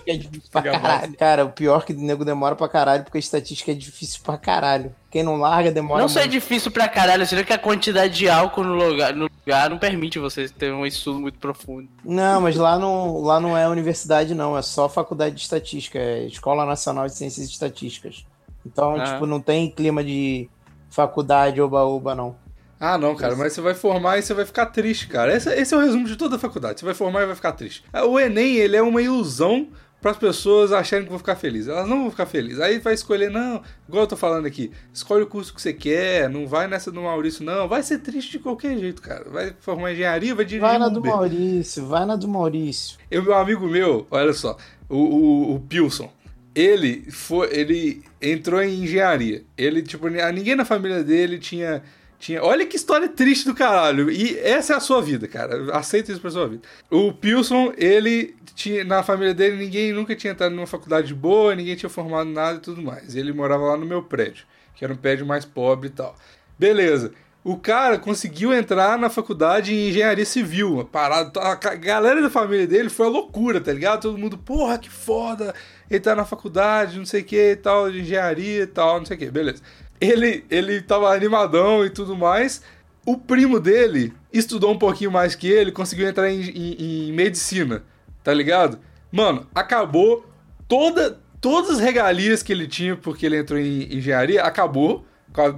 C: é difícil pra caralho. Cara, o pior é que o nego demora pra caralho, porque a estatística é difícil pra caralho. Quem não larga demora.
B: Não só é difícil pra caralho, sendo que a quantidade de álcool no lugar, no lugar não permite você ter um estudo muito profundo.
C: Não, mas lá não, lá não é universidade, não. É só faculdade de estatística. É Escola Nacional de Ciências e Estatísticas. Então, ah. tipo, não tem clima de faculdade oba-oba, não.
A: Ah, não, cara, mas você vai formar e você vai ficar triste, cara. Esse, esse, é o resumo de toda a faculdade. Você vai formar e vai ficar triste. O Enem, ele é uma ilusão para as pessoas acharem que vão ficar felizes. Elas não vão ficar felizes. Aí vai escolher, não, igual eu tô falando aqui, escolhe o curso que você quer, não vai nessa do Maurício, não. Vai ser triste de qualquer jeito, cara. Vai formar engenharia, vai dirigir
C: Vai na
A: Uber.
C: do Maurício, vai na do Maurício.
A: Eu, meu amigo meu, olha só, o, o, o Pilson, ele foi, ele entrou em engenharia. Ele, tipo, ninguém na família dele tinha tinha... Olha que história triste do caralho. E essa é a sua vida, cara. Aceita isso pra sua vida. O Pilson, ele tinha. Na família dele, ninguém nunca tinha entrado numa faculdade boa, ninguém tinha formado nada e tudo mais. Ele morava lá no meu prédio, que era um prédio mais pobre e tal. Beleza. o cara conseguiu entrar na faculdade em engenharia civil. Uma parada. A galera da família dele foi a loucura, tá ligado? Todo mundo, porra, que foda. Ele tá na faculdade, não sei o que e tal, de engenharia e tal, não sei o que, beleza. Ele, ele tava animadão e tudo mais. O primo dele estudou um pouquinho mais que ele, conseguiu entrar em, em, em medicina, tá ligado? Mano, acabou toda, todas as regalias que ele tinha porque ele entrou em engenharia, acabou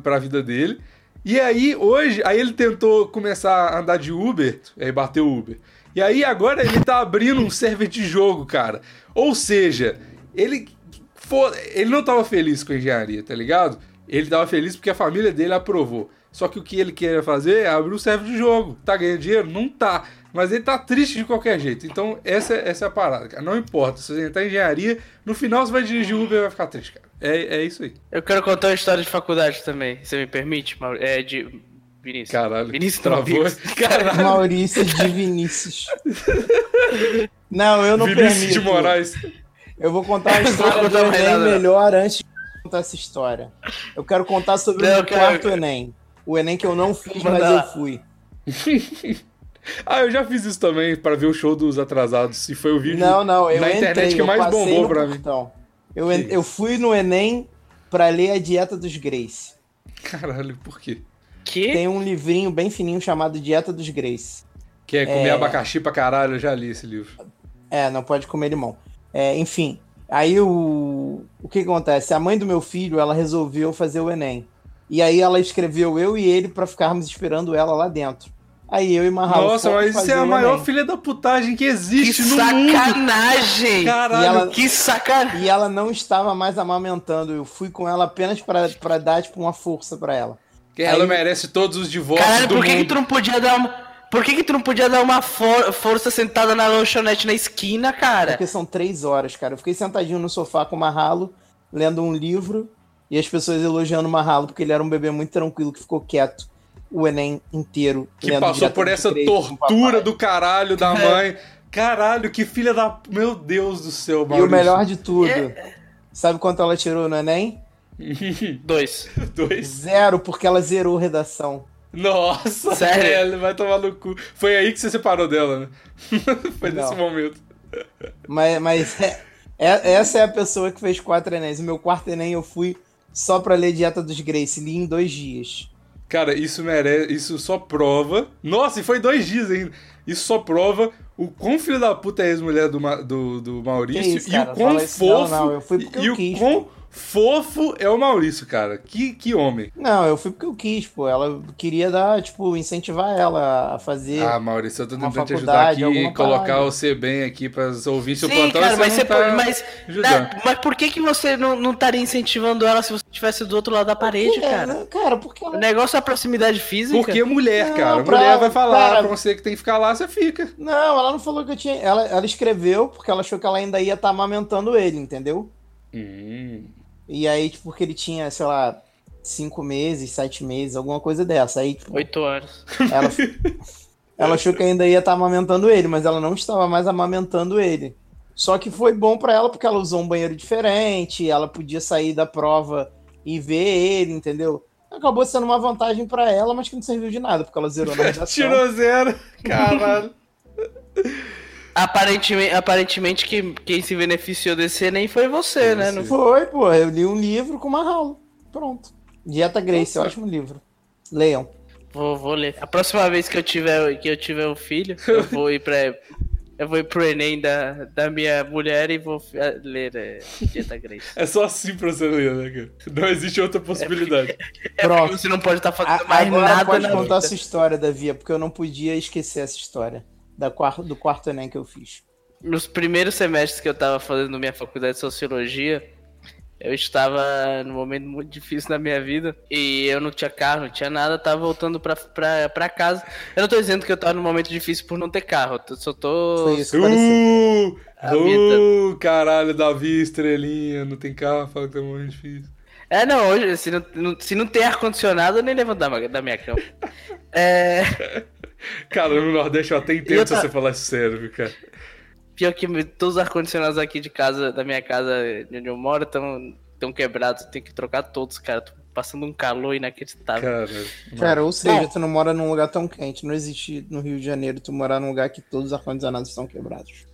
A: pra vida dele. E aí, hoje, aí ele tentou começar a andar de Uber, aí bateu Uber. E aí, agora ele tá abrindo um server de jogo, cara. Ou seja, ele, for, ele não tava feliz com a engenharia, tá ligado? Ele tava feliz porque a família dele aprovou. Só que o que ele queria fazer é abrir um server de jogo. Tá ganhando dinheiro? Não tá. Mas ele tá triste de qualquer jeito. Então, essa, essa é a parada, cara. Não importa. Se você entrar em engenharia, no final você vai dirigir Uber e vai ficar triste, cara. É, é isso aí.
B: Eu quero contar uma história de faculdade também. Você me permite? É de. Vinícius.
A: Caralho.
B: Vinícius
A: travou.
B: Caralho.
C: Maurício de Vinícius. Não, eu não
A: Vinícius
C: permito.
A: de Moraes.
C: Eu vou contar a história do Enem
B: nada.
C: melhor antes de contar essa história. Eu quero contar sobre
B: Não,
C: o
B: eu quero-
C: quarto Enem. O Enem que eu não fiz, mas eu fui.
A: Ah, eu já fiz isso também pra ver o show dos atrasados. E foi o vídeo
C: Não, não, eu
A: na
C: entrei,
A: internet que mais bombou pra mim.
C: portão. Eu,
A: Que
C: en- eu fui no Enem pra ler a Dieta dos Grace.
A: Caralho, por quê?
B: Que?
C: Tem um livrinho bem fininho chamado Dieta dos Grace.
A: Quer comer
C: É.
A: abacaxi pra caralho? Eu já li esse livro.
C: É, não pode comer limão. É, enfim, aí o, o que acontece? A mãe do meu filho, ela resolveu fazer o Enem. E aí ela escreveu eu e ele pra ficarmos esperando ela lá dentro. Aí eu e Marral
A: Nossa, mas isso é a maior
C: Enem.
A: filha da putagem que
B: Que
A: existe no mundo.
B: sacanagem!
A: Caralho.
C: E ela-
B: Que sacanagem!
C: E ela não estava mais amamentando. Eu fui com ela apenas pra, pra dar, tipo, uma força pra ela.
A: Ela
C: Aí-
A: merece todos os divórcios
B: Caralho,
A: do
B: por que, que
A: mundo.
B: tu não podia dar uma. Por que, que tu não podia dar uma for- força sentada na lanchonete na esquina, cara?
C: Porque são três horas, cara. Eu fiquei sentadinho no sofá com o Marralo, lendo um livro, e as pessoas elogiando o Marralo, porque ele era um bebê muito tranquilo, que ficou quieto o Enem inteiro.
A: Que
C: lendo
A: passou por essa tortura do caralho da mãe. Caralho, que filha da. Meu Deus do céu,
C: E o
A: Maurício.
C: melhor de tudo,
B: É.
C: sabe quanto ela tirou no Enem?
B: Dois.
A: Dois.
C: Zero, porque ela zerou redação.
A: Nossa,
B: Sério?
A: velho, vai tomar no cu. Foi aí que você separou dela, né? Foi nesse
C: Não.
A: momento.
C: Mas, mas é- é- essa é a pessoa que fez quatro Enéms. O meu quarto Enem eu fui só pra ler Dieta dos Grace. Li em dois dias.
A: Cara, isso merece. Isso só prova. Nossa, e foi dois dias ainda. Isso só prova o quão filho da puta é a ex-mulher do, Ma- do, do Maurício
C: Que isso,
A: e o quão
C: não,
A: fofo.
C: não, porque
A: e o quão fofo é o Maurício, cara. Que, que homem.
C: Não, eu fui porque eu quis, pô. Ela queria dar, tipo, incentivar ela a fazer.
A: Ah, Maurício, eu tô tentando te ajudar aqui e colocar
C: parada.
A: você bem aqui pra ouvir seu
B: Sim,
A: plantão.
B: cara, mas
A: você tá.
B: Mas, na- mas por que, que você não, não estaria incentivando ela se você estivesse do outro lado da parede,
C: É,
B: cara?
C: né, cara, porque ela.
B: O negócio é a proximidade física.
A: Porque mulher,
C: Não,
A: cara.
C: pra-
A: mulher vai falar
C: cara-
A: pra você que tem que ficar lá, você fica.
C: Não, ela não falou que eu tinha. Ela, ela escreveu porque ela achou que ela ainda ia estar amamentando ele, entendeu?
A: Hum.
C: E aí, tipo, porque ele tinha, sei lá, cinco meses, sete meses, alguma coisa dessa. Aí, tipo,
B: Oito anos.
C: ela, ela achou que ainda ia estar amamentando ele, mas ela não estava mais amamentando ele. Só que foi bom pra ela porque ela usou um banheiro diferente, ela podia sair da prova e ver ele, entendeu? Acabou sendo uma vantagem pra ela, mas que não serviu de nada, porque ela zerou na redação.
A: Tirou zero. Caralho.
B: Aparentemente, aparentemente que quem se beneficiou desse nem foi você, né? Não foi?
C: Pô, eu li um livro com uma ralo. Pronto. Dieta Grace, ótimo livro. Leiam.
B: Vou, vou ler. A próxima vez que eu tiver, que eu tiver um filho, eu vou ir pra. Eu vou ir pro Enem da, da minha mulher e vou eh, ler é, Dieta Grace.
A: É só assim pra você ler, né, cara? Não existe outra possibilidade.
B: É
C: Pronto.
B: porque você não pode estar fazendo
C: A-
B: mais
C: Agora
B: nada
C: pode
B: na
C: contar
B: vida.
C: sua história, Davi, porque eu não podia esquecer essa história da quarto, do quarto Enem que eu fiz.
B: Nos primeiros semestres que eu tava fazendo minha faculdade de Sociologia, eu estava num momento muito difícil na minha vida e eu não tinha carro, não tinha nada, tava voltando pra, pra, pra casa. Eu não tô dizendo que eu tava num momento difícil por não ter carro, eu só tô.
C: Foi isso.
A: Uh, uh, caralho, Davi, estrelinha, não tem carro, fala que tá muito difícil.
B: É, não, hoje, se não, se não tem ar-condicionado, eu nem levanto da, da minha cama. É.
A: Cara, no Nordeste eu até entendo
B: eu
A: se você falar sério, viu, cara.
B: Pior que todos os ar-condicionados aqui de casa, da minha casa, de onde eu moro, estão tão quebrados. Tem que trocar todos, cara. Tô passando um calor inacreditável.
A: Cara,
C: Cara, ou seja, tu não mora num lugar tão quente. Não existe no Rio de Janeiro tu morar num lugar que todos os ar-condicionados estão quebrados.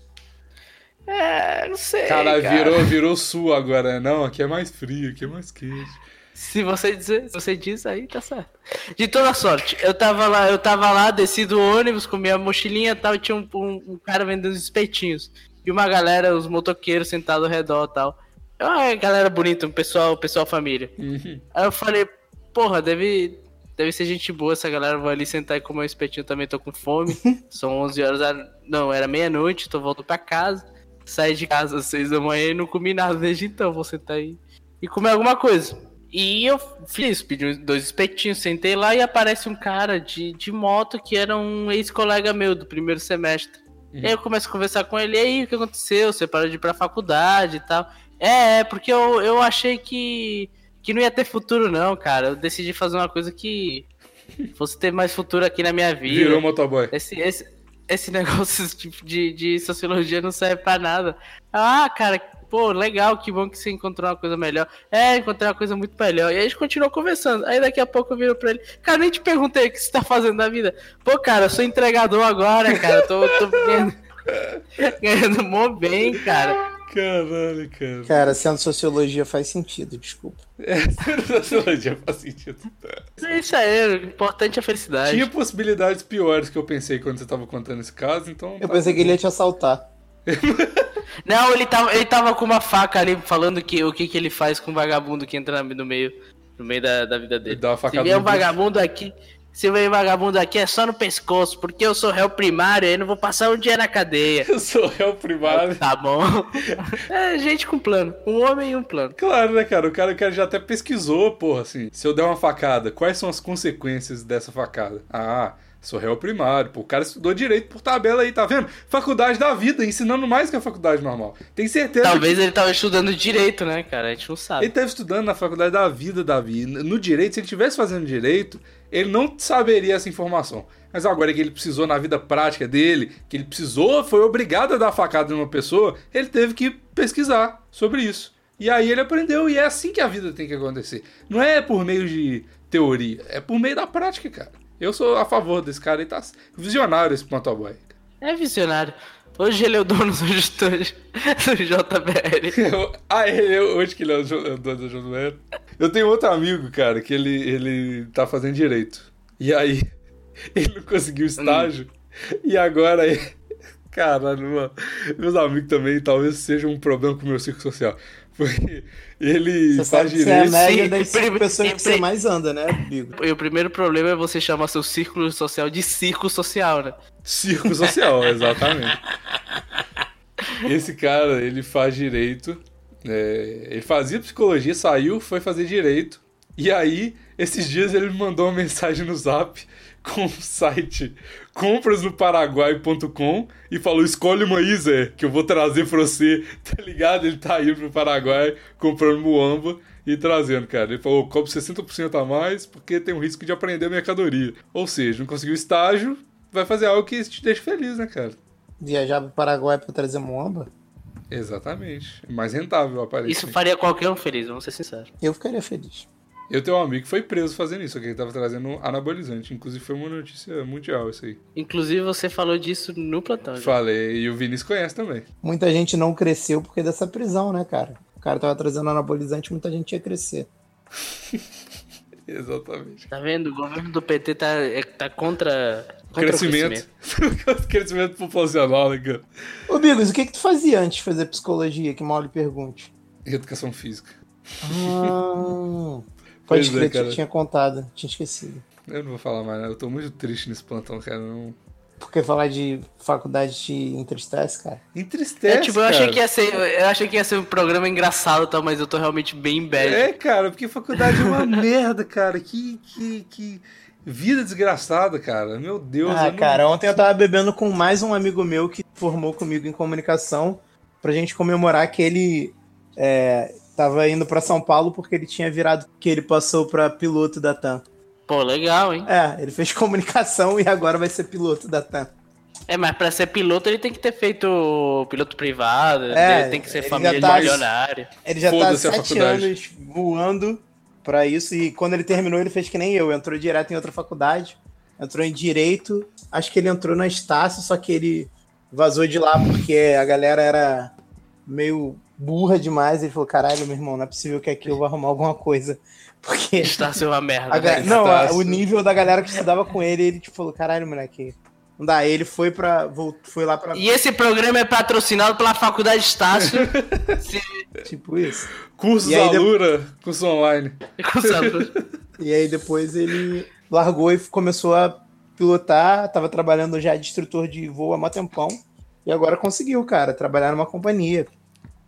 B: É, não sei.
A: cara,
B: cara,
A: virou, virou sul agora. Não, aqui é mais frio, aqui é mais quente.
B: Se você dizer, se você diz aí, tá certo. De toda sorte, eu tava lá, eu tava lá, desci do ônibus com minha mochilinha e tal, e tinha um, um, um cara vendendo espetinhos. E uma galera, os motoqueiros sentados ao redor e tal. Ah, galera bonita, um pessoal, pessoal família.
A: Uhum.
B: Aí eu falei, porra, deve, deve ser gente boa essa galera, vou ali sentar e comer um espetinho também, tô com fome. São 11 horas, não, era meia-noite, tô voltando pra casa. Saí de casa às 6 da manhã e não comi nada desde então, vou sentar aí e comer alguma coisa. E eu fiz, pedi dois espetinhos, sentei lá e aparece um cara de, de moto que era um ex-colega meu do primeiro semestre. E aí eu começo a conversar com ele, e aí, o que aconteceu? Você parou de ir pra faculdade e tal. É, é, porque eu, eu achei que, que não ia ter futuro não, cara. Eu decidi fazer uma coisa que fosse ter mais futuro aqui na minha vida.
A: Virou motoboy.
B: Esse, esse, esse negócio de, de sociologia não serve pra nada. Ah, cara, pô, legal, que bom que você encontrou uma coisa melhor. É, encontrei uma coisa muito melhor. E aí a gente continuou conversando. Aí daqui a pouco eu viro pra ele, cara, nem te perguntei o que você tá fazendo da vida. Pô, cara, eu sou entregador agora, cara. Tô, tô ganhando, ganhando mó bem, cara.
A: Caralho, cara.
C: Cara, sendo sociologia faz sentido, desculpa.
A: É, sociologia faz sentido.
B: É isso aí, o importante é a felicidade.
A: Tinha possibilidades piores que eu pensei quando você tava contando esse caso, então.
C: Eu pensei que ele ia te assaltar.
B: Não, ele tava, ele tava com uma faca ali falando que, o que, que ele faz com o vagabundo que entra no meio, no meio da, da vida dele.
A: Ele dá uma
B: Se
A: facada
B: vier um vagabundo aqui, se um vagabundo aqui é só no pescoço, porque eu sou réu primário e não vou passar um dia na cadeia.
A: Eu sou réu primário.
B: Tá bom. É gente com plano. Um homem e um plano.
A: Claro, né, cara? O cara, o cara já até pesquisou, porra, assim. Se eu der uma facada, quais são as consequências dessa facada? Ah, sou réu primário. Pô, o cara estudou direito por tabela aí, tá vendo? Faculdade da vida, ensinando mais que a faculdade normal. Tem certeza
B: Talvez ele tava estudando direito, né, cara? A gente não
A: Ele
B: sabe.
A: estava estudando na faculdade da vida, Davi. No direito, se ele estivesse fazendo direito, ele não saberia essa informação. Mas agora que ele precisou na vida prática dele, que ele precisou, foi obrigado a dar facada numa pessoa, ele teve que pesquisar sobre isso. E aí ele aprendeu, e é assim que a vida tem que acontecer. Não é por meio de teoria, é por meio da prática, cara. Eu sou a favor desse cara, ele tá visionário esse motoboy.
B: É visionário. Hoje ele é o dono do gestor do JBL.
A: Ah, ele, eu- hoje que ele é o é dono da Josué. Eu tenho outro amigo, cara, que ele, ele tá fazendo direito. E aí, ele não conseguiu estágio. E agora, ele- caralho, mano, meus amigos também talvez seja um problema com o meu círculo social. Ele
C: Você
A: faz
C: que você é a
A: direito.
C: média
B: Sim,
C: das cinco
B: sempre-
C: pessoas que você mais anda, né, Bigo?
B: E o primeiro problema é você chamar seu círculo social de circo social, né?
A: Círculo social, exatamente. Esse cara, ele faz direito. é, ele fazia psicologia, saiu, foi fazer direito. E aí, esses dias ele me mandou uma mensagem no zap com o site comprasnoparaguai.com e falou: escolhe uma aí, Zé, que eu vou trazer pra você. Tá ligado? Ele tá indo pro Paraguai comprando muamba e trazendo, cara. Ele falou: cobre 60% a mais porque tem um risco de aprender mercadoria. Ou seja, não conseguiu estágio, vai fazer algo que te deixa feliz, né, cara?
C: Viajar pro Paraguai pra trazer moamba?
A: Exatamente. Mais rentável, aparentemente.
B: Isso faria qualquer um feliz, vamos ser sinceros.
C: Eu ficaria feliz.
A: Eu tenho um amigo que foi preso fazendo isso, que ele tava trazendo anabolizante. Inclusive foi uma notícia mundial isso aí.
B: Inclusive você falou disso no plantão.
A: Falei, e o Vinícius conhece também.
C: Muita gente não cresceu porque dessa prisão, né, cara? O cara tava trazendo anabolizante, muita gente ia crescer.
A: Exatamente.
B: Tá vendo? O governo do PT tá, é- tá contra, contra o
A: Crescimento. Crescimento populacional, né, cara?
C: Ô, Bigos, o que que tu fazia antes de fazer psicologia? Que mal lhe pergunte.
A: Educação física.
C: Ah,
A: Pois
C: pode
A: é,
C: crer, que
A: cara.
C: eu tinha contado, tinha esquecido.
A: Eu não vou falar mais, né? Eu tô muito triste nesse plantão, cara. Não...
C: Porque falar de faculdade te entristece, cara.
A: Entristece,
B: É, tipo, eu
A: cara.
B: achei, que ia ser, eu achei que ia ser um programa engraçado, tá, mas eu tô realmente bem bad.
A: É, cara, porque faculdade é uma merda, cara. Que, que, que vida desgraçada, cara. Meu Deus.
C: Ah,
A: eu não-
C: cara, ontem eu tava bebendo com mais um amigo meu que formou comigo em comunicação pra gente comemorar que ele é, tava indo pra São Paulo porque ele tinha virado, que ele passou pra piloto da TAM.
B: Pô, legal, hein?
C: É, ele fez comunicação e agora vai ser piloto da TAM.
B: É, mas pra ser piloto ele tem que ter feito piloto privado,
C: É,
B: ele tem que ser família
C: tá-
B: de milionário.
C: Ele já tá há sete anos voando pra isso. E quando ele terminou, ele fez que nem eu. Entrou direto em outra faculdade. Entrou em Direito. Acho que ele entrou na Estácio, só que ele vazou de lá porque a galera era meio burra demais. Ele falou: caralho, meu irmão, não é possível que aqui eu vou arrumar alguma coisa. Porque.
B: Estácio é uma merda.
C: ga-
B: né?
C: Não, a- o nível da galera que estudava com ele, ele tipo, falou: caralho, moleque. Não dá. Aí ele foi pra. Volt... Foi lá pra.
B: E esse programa é patrocinado pela Faculdade Estácio.
C: Tipo isso.
A: Cursos
C: E aí, de-
A: curso online.
C: E aí depois ele largou e começou a pilotar, tava trabalhando já de instrutor de voo há mó tempão. E agora conseguiu, cara, trabalhar numa companhia.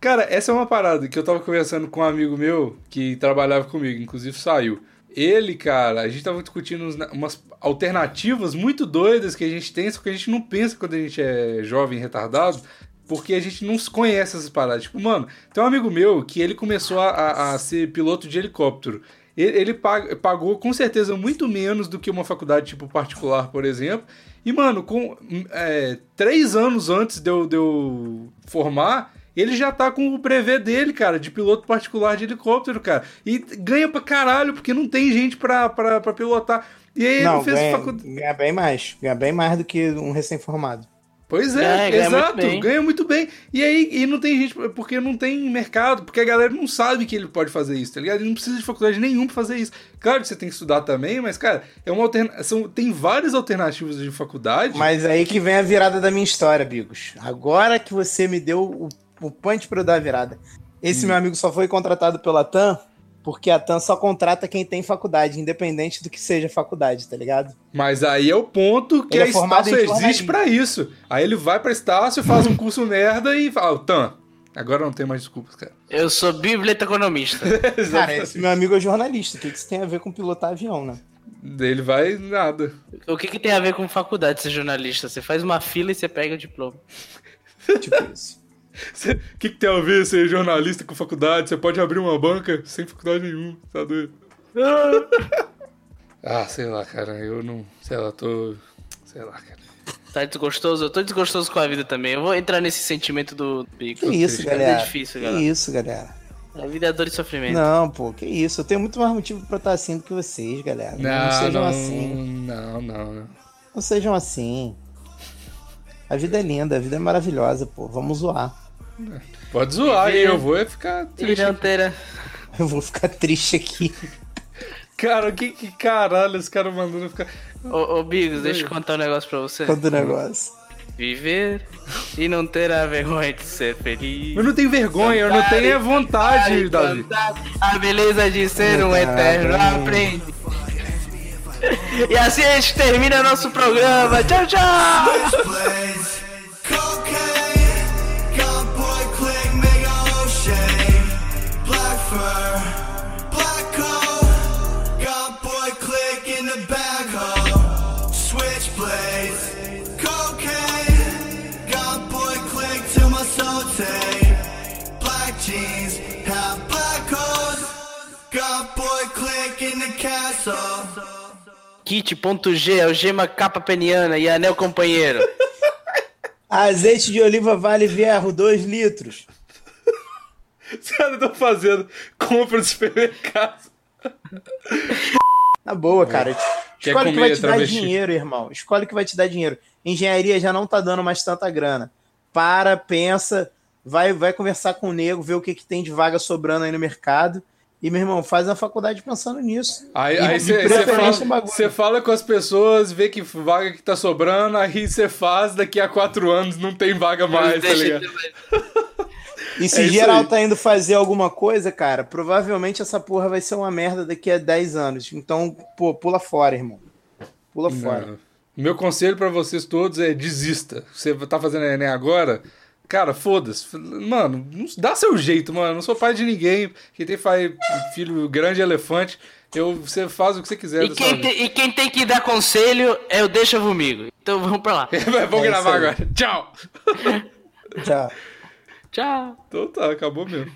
A: Cara, essa é uma parada que eu tava conversando com um amigo meu que trabalhava comigo, inclusive saiu. Ele, cara, a gente tava discutindo umas alternativas muito doidas que a gente tem, só que a gente não pensa quando a gente é jovem, retardado, porque a gente não conhece essas paradas. Tipo, mano, tem um amigo meu que ele começou a, a- ser piloto de helicóptero. Ele, ele pag- pagou com certeza muito menos do que uma faculdade tipo particular, por exemplo. E, mano, com é, três anos antes de eu, de eu formar, ele já tá com o brevet dele, cara, de piloto particular de helicóptero, cara. E ganha pra caralho, porque não tem gente pra, pra, pra pilotar. E aí ele
C: não,
A: fez
C: ganha,
A: faculdade.
C: ganha bem mais. Ganha bem mais do que um recém-formado.
A: Pois é,
B: Ganha, ganha muito
A: exato,
B: bem.
A: ganha muito bem. E aí e não tem gente, porque não tem mercado, porque a galera não sabe que ele pode fazer isso, tá ligado? Ele não precisa de faculdade nenhuma pra fazer isso. Claro que você tem que estudar também, mas, cara, é uma alternativa. Tem várias alternativas de faculdade.
C: Mas aí que vem a virada da minha história, Bigos. Agora que você me deu o, o punch pra eu dar a virada. Esse meu amigo só foi contratado pela TAM porque a TAM só contrata quem tem faculdade, independente do que seja faculdade, tá ligado?
A: Mas aí é o ponto que
C: Ele
A: a
C: é
A: Estácio existe pra isso. Aí ele vai pra Estácio, faz um curso merda e fala, Tan, agora não tem mais desculpas, cara.
B: Eu sou biblioteconomista.
C: Cara, esse meu amigo é jornalista. O que que isso tem a ver com pilotar avião, né?
A: Ele vai nada.
B: O que, que tem a ver com faculdade ser jornalista? Você faz uma fila e você pega o diploma.
C: Tipo isso.
A: O que, que tem a ver ser jornalista com faculdade? Você pode abrir uma banca sem faculdade nenhuma, tá doido? ah, sei lá, cara, eu não. Sei lá, tô. Sei lá, cara.
B: Tá desgostoso? Eu tô desgostoso com a vida também. Eu vou entrar nesse sentimento do bico.
C: Que isso, galera.
B: é difícil,
C: que
B: galera.
C: isso, galera.
B: A vida é dor e sofrimento.
C: Não, pô, que isso. Eu tenho muito mais motivo pra estar assim do que vocês, galera. Não, sejam
A: não,
C: assim.
A: Não, não, não.
C: Não sejam assim. A vida é linda, a vida é maravilhosa, pô. Vamos zoar.
A: Pode zoar, e eu vou é ficar triste.
B: Ilhanteira.
C: Eu vou ficar triste aqui.
A: Cara, que, que caralho, esse cara mandando ficar.
B: Ô, ô Bigos, deixa eu contar um negócio pra você.
C: Todo negócio.
B: Viver e não ter a vergonha de ser feliz.
A: Eu não tenho vergonha, eu não tenho vontade, Davi.
B: cantar A beleza de ser um eterno aprendiz. E assim a gente termina nosso programa. Tchau, tchau! Kit.g, algema capa peniana e anel companheiro.
C: Azeite de oliva vale vierro, 2 litros.
A: Os caras estão fazendo compra de supermercado.
C: Na boa, cara.
A: Quer
C: Escolhe o que vai te dar
A: travesti?
C: dinheiro, irmão. Escolhe o que vai te dar dinheiro. Engenharia já não tá dando mais tanta grana. Para, pensa, vai, vai conversar com o nego, ver o que, que tem de vaga sobrando aí no mercado. E, meu irmão, faz a faculdade pensando nisso.
A: Aí, você fala,
C: um
A: fala com as pessoas, vê que vaga que tá sobrando, aí você faz, daqui a quatro anos não tem vaga mais, tá ligado?
C: E se
A: É
C: geral
A: aí.
C: tá indo fazer alguma coisa, cara, provavelmente essa porra vai ser uma merda daqui a 10 anos. Então, pô, pula fora, irmão. Pula fora.
A: Não. Meu conselho pra vocês todos é desista. Você tá fazendo Enem agora? Cara, foda-se. Mano, dá seu jeito, mano. Eu não sou pai de ninguém. Quem tem pai, filho grande elefante, eu, você faz o que você quiser
B: E quem, tem, e quem tem que dar conselho é o Deixa Vomigo. Então vamos pra lá.
A: Vamos
C: É
A: gravar agora. Tchau.
C: Tchau.
B: Tchau.
A: Então tá, acabou mesmo.